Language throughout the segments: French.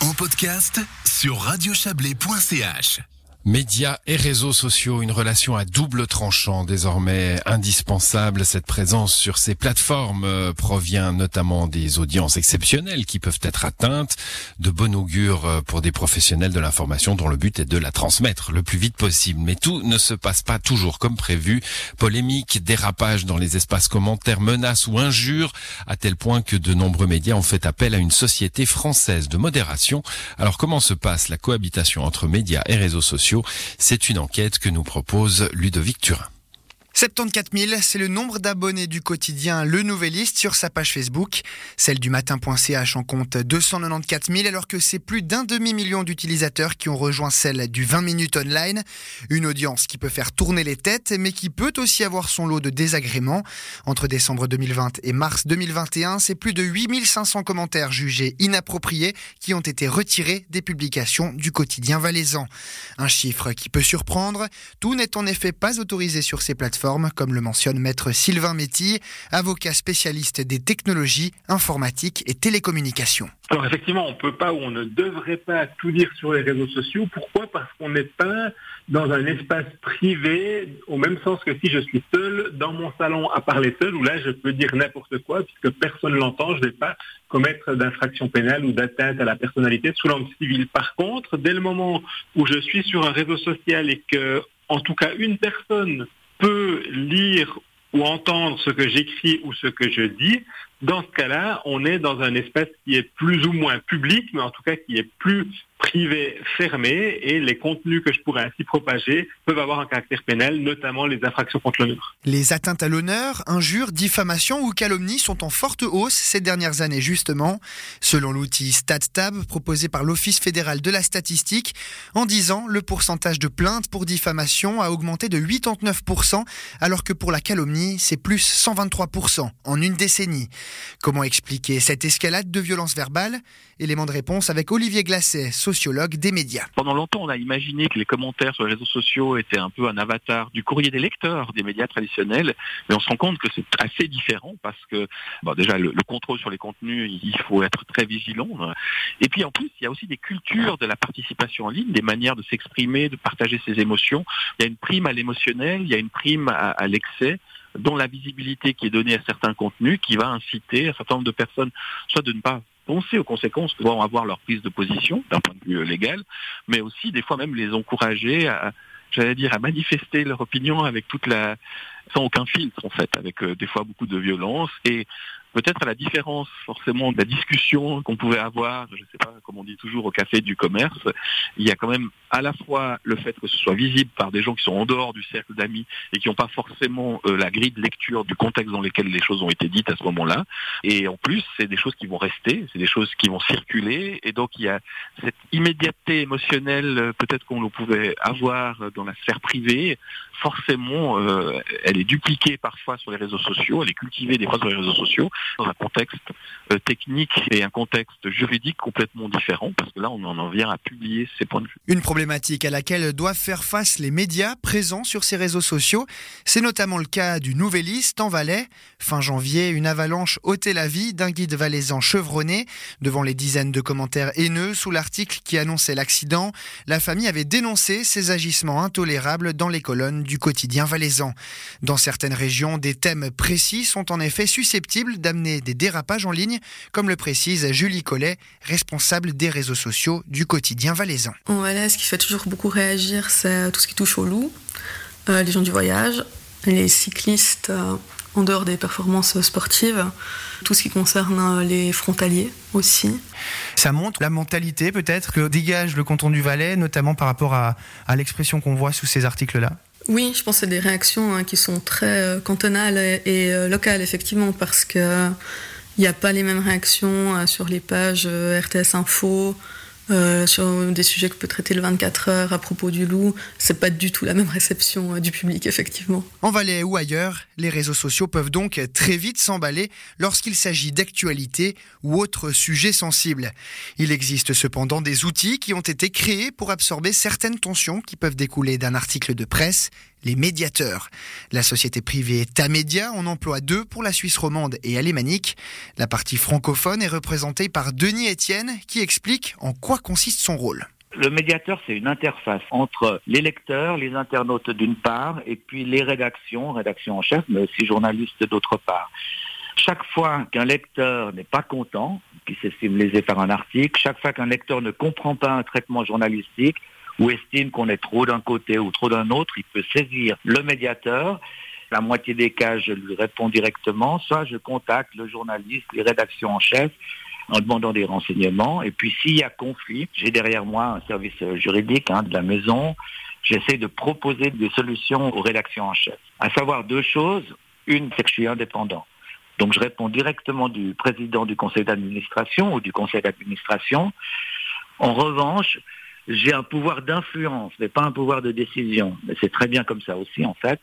en podcast sur radiochablais.ch. Médias et réseaux sociaux, une relation à double tranchant désormais indispensable. Cette présence sur ces plateformes euh, provient notamment des audiences exceptionnelles qui peuvent être atteintes, de bon augure euh, pour des professionnels de l'information dont le but est de la transmettre le plus vite possible. Mais tout ne se passe pas toujours comme prévu. Polémiques, dérapages dans les espaces commentaires, menaces ou injures, à tel point que de nombreux médias ont fait appel à une société française de modération. Alors comment se passe la cohabitation entre médias et réseaux sociaux c'est une enquête que nous propose Ludovic Turin. 74 000, c'est le nombre d'abonnés du quotidien Le Nouvelliste sur sa page Facebook. Celle du matin.ch en compte 294 000, alors que c'est plus d'un demi-million d'utilisateurs qui ont rejoint celle du 20 minutes online. Une audience qui peut faire tourner les têtes, mais qui peut aussi avoir son lot de désagréments. Entre décembre 2020 et mars 2021, c'est plus de 8500 commentaires jugés inappropriés qui ont été retirés des publications du quotidien valaisan. Un chiffre qui peut surprendre. Tout n'est en effet pas autorisé sur ces plateformes comme le mentionne maître Sylvain Méty, avocat spécialiste des technologies informatiques et télécommunications. Alors effectivement, on ne peut pas ou on ne devrait pas tout dire sur les réseaux sociaux. Pourquoi? Parce qu'on n'est pas dans un espace privé, au même sens que si je suis seul dans mon salon à parler seul, où là je peux dire n'importe quoi, puisque personne ne l'entend, je ne vais pas commettre d'infraction pénale ou d'atteinte à la personnalité sous l'angle civil. Par contre, dès le moment où je suis sur un réseau social et que, en tout cas, une personne peut lire ou entendre ce que j'écris ou ce que je dis, dans ce cas-là, on est dans un espace qui est plus ou moins public, mais en tout cas qui est plus privé fermé et les contenus que je pourrais ainsi propager peuvent avoir un caractère pénal, notamment les infractions contre l'honneur. Les atteintes à l'honneur, injures, diffamations ou calomnies sont en forte hausse ces dernières années justement, selon l'outil StatTab proposé par l'Office fédéral de la statistique. En 10 ans, le pourcentage de plaintes pour diffamation a augmenté de 89%, alors que pour la calomnie, c'est plus 123% en une décennie. Comment expliquer cette escalade de violence verbale? Élément de réponse avec Olivier Glacet, sociologue des médias. Pendant longtemps, on a imaginé que les commentaires sur les réseaux sociaux étaient un peu un avatar du courrier des lecteurs des médias traditionnels, mais on se rend compte que c'est assez différent parce que déjà le, contrôle sur les contenus, il faut être très vigilant. Et puis en plus, il y a aussi des cultures de la participation en ligne, des manières de s'exprimer, de partager ses émotions. Il y a une prime à l'émotionnel, il y a une prime à, à l'excès dont la visibilité qui est donnée à certains contenus qui va inciter un certain nombre de personnes soit de ne pas penser aux conséquences que vont avoir leur prise de position d'un point de vue légal, mais aussi des fois même les encourager à, j'allais dire, à manifester leur opinion avec toute la, sans aucun filtre en fait, avec euh, des fois beaucoup de violence et peut-être à la différence forcément de la discussion qu'on pouvait avoir, je ne sais pas, comme on dit toujours au café du commerce, il y a quand même à la fois le fait que ce soit visible par des gens qui sont en dehors du cercle d'amis et qui n'ont pas forcément euh, la grille de lecture du contexte dans lequel les choses ont été dites à ce moment-là. Et en plus, c'est des choses qui vont rester, c'est des choses qui vont circuler. Et donc, il y a cette immédiateté émotionnelle, euh, peut-être qu'on le pouvait avoir dans la sphère privée. Forcément, elle est dupliquée parfois sur les réseaux sociaux, elle est cultivée des fois sur les réseaux sociaux dans un contexte technique et un contexte juridique complètement différent, parce que là, on en vient à publier ces points de vue. Une problématique à laquelle doivent faire face les médias présents sur ces réseaux sociaux. C'est notamment le cas du Nouvelliste en Valais. Fin janvier, une avalanche ôtait la vie d'un guide valaisan chevronné. Devant les dizaines de commentaires haineux sous l'article qui annonçait l'accident, la famille avait dénoncé ces agissements intolérables dans les colonnes du quotidien valaisan. Dans certaines régions, des thèmes précis sont en effet susceptibles d'amener des dérapages en ligne, comme le précise Julie Collet, responsable des réseaux sociaux du quotidien valaisan. En Valais, ce qui fait toujours beaucoup réagir, c'est tout ce qui touche aux loups, euh, les gens du voyage, les cyclistes euh, en dehors des performances sportives, tout ce qui concerne euh, les frontaliers aussi. Ça montre la mentalité peut-être que dégage le canton du Valais, notamment par rapport à, l'expression qu'on voit sous ces articles-là oui, je pense que c'est des réactions hein, qui sont très cantonales et, locales, effectivement, parce qu'il n'y a pas les mêmes réactions sur les pages RTS Info, euh, sur des sujets que peut traiter le 24 heures à propos du loup, c'est pas du tout la même réception euh, du public, effectivement. En Valais ou ailleurs, les réseaux sociaux peuvent donc très vite s'emballer lorsqu'il s'agit d'actualité ou autres sujets sensibles. Il existe cependant des outils qui ont été créés pour absorber certaines tensions qui peuvent découler d'un article de presse les médiateurs. La société privée Tamedia en emploie deux pour la Suisse romande et alémanique. La partie francophone est représentée par Denis Etienne qui explique en quoi consiste son rôle. Le médiateur, c'est une interface entre les lecteurs, les internautes d'une part, et puis les rédactions, rédactions en chef, mais aussi journalistes d'autre part. Chaque fois qu'un lecteur n'est pas content, qui s'estime lésé par un article, chaque fois qu'un lecteur ne comprend pas un traitement journalistique ou estime qu'on est trop d'un côté ou trop d'un autre, il peut saisir le médiateur. La moitié des cas, je lui réponds directement, soit je contacte le journaliste, les rédactions en chef, en demandant des renseignements. Et puis s'il y a conflit, j'ai derrière moi un service juridique hein, de la maison. J'essaie de proposer des solutions aux rédactions en chef. À savoir deux choses. Une, c'est que je suis indépendant. Donc je réponds directement du président du conseil d'administration ou du conseil d'administration. En revanche, j'ai un pouvoir d'influence, mais pas un pouvoir de décision. Mais c'est très bien comme ça aussi, en fait.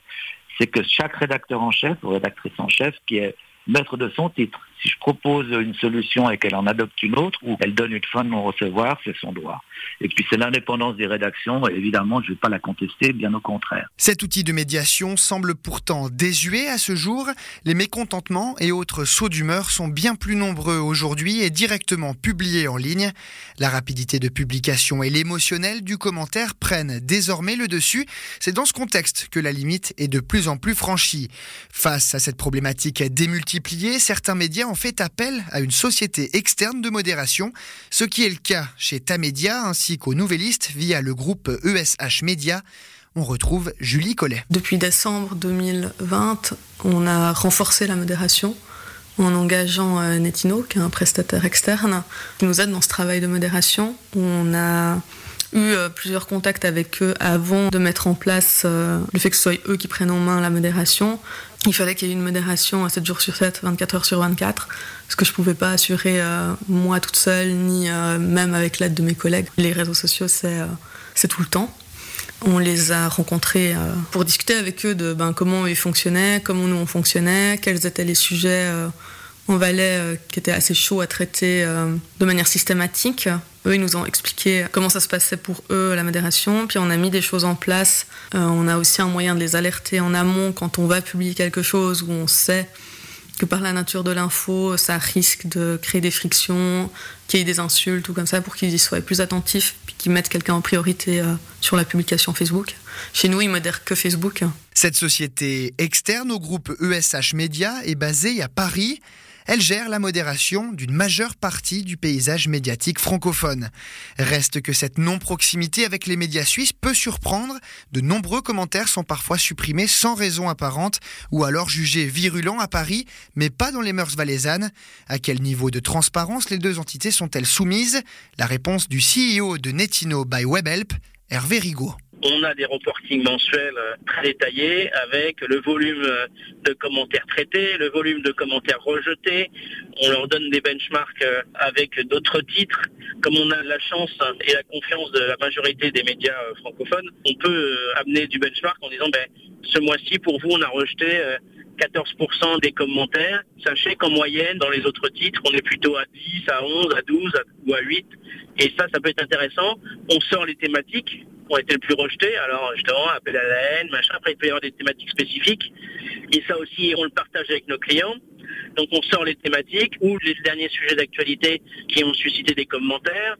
C'est que chaque rédacteur en chef ou rédactrice en chef qui est maître de son titre. Si je propose une solution et qu'elle en adopte une autre, ou elle donne une fin de non-recevoir, c'est son droit. Et puis c'est l'indépendance des rédactions, évidemment, je ne vais pas la contester, bien au contraire. Cet outil de médiation semble pourtant désuet à ce jour. Les mécontentements et autres sauts d'humeur sont bien plus nombreux aujourd'hui et directement publiés en ligne. La rapidité de publication et l'émotionnel du commentaire prennent désormais le dessus. C'est dans ce contexte que la limite est de plus en plus franchie. Face à cette problématique démultipliée, certains médias ont fait appel à une société externe de modération, ce qui est le cas chez Tamedia ainsi qu'aux nouvellistes via le groupe ESH Media. On retrouve Julie Collet. Depuis décembre 2020, on a renforcé la modération en engageant euh, Netino, qui est un prestataire externe, qui nous aide dans ce travail de modération. On a eu euh, plusieurs contacts avec eux avant de mettre en place euh, le fait que ce soit eux qui prennent en main la modération. Il fallait qu'il y ait une modération à 7 jours sur 7, 24 heures sur 24, ce que je ne pouvais pas assurer euh, moi toute seule, ni même avec l'aide de mes collègues. Les réseaux sociaux, c'est tout le temps. On les a rencontrés pour discuter avec eux de ben, comment ils fonctionnaient, comment nous on fonctionnait, quels étaient les sujets en Valais qui était assez chaud à traiter de manière systématique. Eux, ils nous ont expliqué comment ça se passait pour eux, la modération. Puis on a mis des choses en place. Euh, on a aussi un moyen de les alerter en amont quand on va publier quelque chose où on sait que par la nature de l'info, ça risque de créer des frictions, qu'il y ait des insultes ou comme ça, pour qu'ils y soient plus attentifs, puis qu'ils mettent quelqu'un en priorité sur la publication Facebook. Chez nous, ils modèrent que Facebook. Cette société externe au groupe ESH Media est basée à Paris. Elle gère la modération d'une majeure partie du paysage médiatique francophone. Reste que cette non-proximité avec les médias suisses peut surprendre. De nombreux commentaires sont parfois supprimés sans raison apparente ou alors jugés virulents à Paris, mais pas dans les mœurs valaisannes. À quel niveau de transparence les deux entités sont-elles soumises? La réponse du CEO de Netino by WebHelp, Hervé Rigaud. On a des reportings mensuels euh, très détaillés avec le volume euh, de commentaires traités, le volume de commentaires rejetés. On leur donne des benchmarks euh, avec d'autres titres. Comme on a la chance et la confiance de la majorité des médias francophones, on peut amener du benchmark en disant ben, ce mois-ci, pour vous, on a rejeté 14% des commentaires. Sachez qu'en moyenne, dans les autres titres, on est plutôt à 10, à 11, à 12 ou à 8. Et ça, ça peut être intéressant. On sort les thématiques ont été le plus rejetés. Alors justement, appel à la haine, machin. Après, il peut y avoir des thématiques spécifiques. Et ça aussi, on le partage avec nos clients. Donc on sort les thématiques ou les derniers sujets d'actualité qui ont suscité des commentaires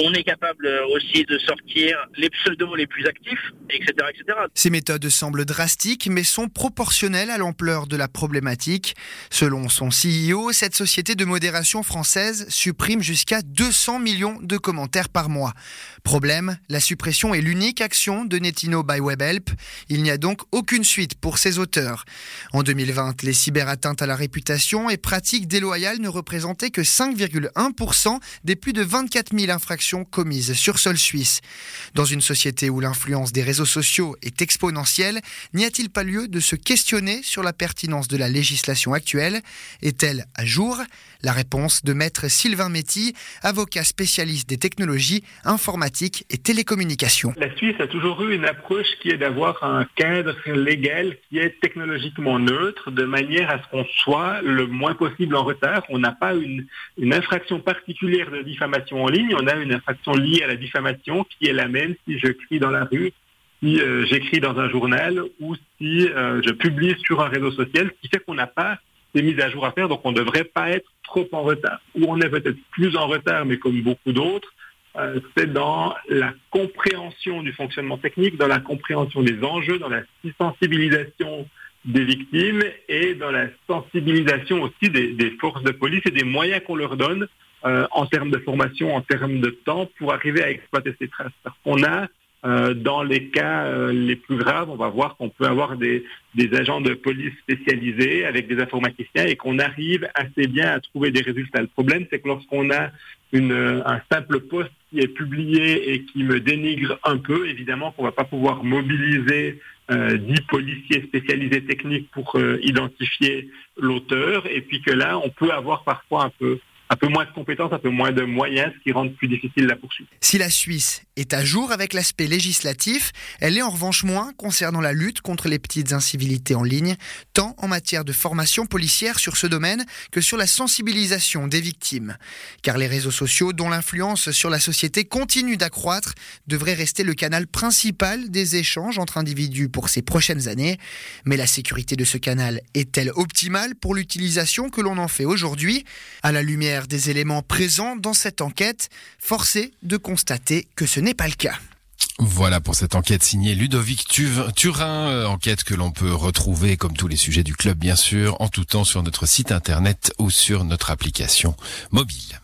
on est capable euh, aussi de sortir les pseudos les plus actifs, etc., etc. Ces méthodes semblent drastiques, mais sont proportionnelles à l'ampleur de la problématique. Selon son CEO, cette société de modération française supprime jusqu'à 200 millions de commentaires par mois. Problème, la suppression est l'unique action de Netino by WebHelp. Il n'y a donc aucune suite pour ses auteurs. En 2020, les cyberatteintes à la réputation et pratiques déloyales ne représentaient que 5,1% des plus de 24 000 infractions commises sur sol suisse. Dans une société où l'influence des réseaux sociaux est exponentielle, n'y a-t-il pas lieu de se questionner sur la pertinence de la législation actuelle? Est-elle à jour? La réponse de maître Sylvain Méty, avocat spécialiste des technologies informatiques et télécommunications. La Suisse a toujours eu une approche qui est d'avoir un cadre légal qui est technologiquement neutre, de manière à ce qu'on soit le moins possible en retard. On n'a pas une, infraction particulière de diffamation en ligne, on a une infraction liée à la diffamation qui est la même si je crie dans la rue si euh, j'écris dans un journal ou si euh, je publie sur un réseau social, ce qui fait qu'on n'a pas des mises à jour à faire, donc on ne devrait pas être trop en retard. Ou on est peut-être plus en retard, mais comme beaucoup d'autres, euh, c'est dans la compréhension du fonctionnement technique, dans la compréhension des enjeux, dans la sensibilisation des victimes et dans la sensibilisation aussi des, forces de police et des moyens qu'on leur donne euh, en termes de formation, en termes de temps pour arriver à exploiter ces traces. Qu'on a euh, dans les cas euh, les plus graves, on va voir qu'on peut avoir des, des, agents de police spécialisés avec des informaticiens et qu'on arrive assez bien à trouver des résultats. Le problème, c'est que lorsqu'on a une, un simple poste qui est publié et qui me dénigre un peu, évidemment qu'on va pas pouvoir mobiliser euh, 10 policiers spécialisés techniques pour euh, identifier l'auteur et puis que là, on peut avoir parfois un peu un peu moins de compétences, un peu moins de moyens, ce qui rend plus difficile la poursuite. Si la Suisse est à jour avec l'aspect législatif, elle est en revanche moins concernant la lutte contre les petites incivilités en ligne, tant en matière de formation policière sur ce domaine que sur la sensibilisation des victimes. Car les réseaux sociaux, dont l'influence sur la société continue d'accroître, devraient rester le canal principal des échanges entre individus pour ces prochaines années. Mais la sécurité de ce canal est-elle optimale pour l'utilisation que l'on en fait aujourd'hui? À la lumière des éléments présents dans cette enquête, forcé de constater que ce n'est pas le cas. Voilà pour cette enquête signée Ludovic Turin, euh, enquête que l'on peut retrouver comme tous les sujets du club bien sûr en tout temps sur notre site internet ou sur notre application mobile.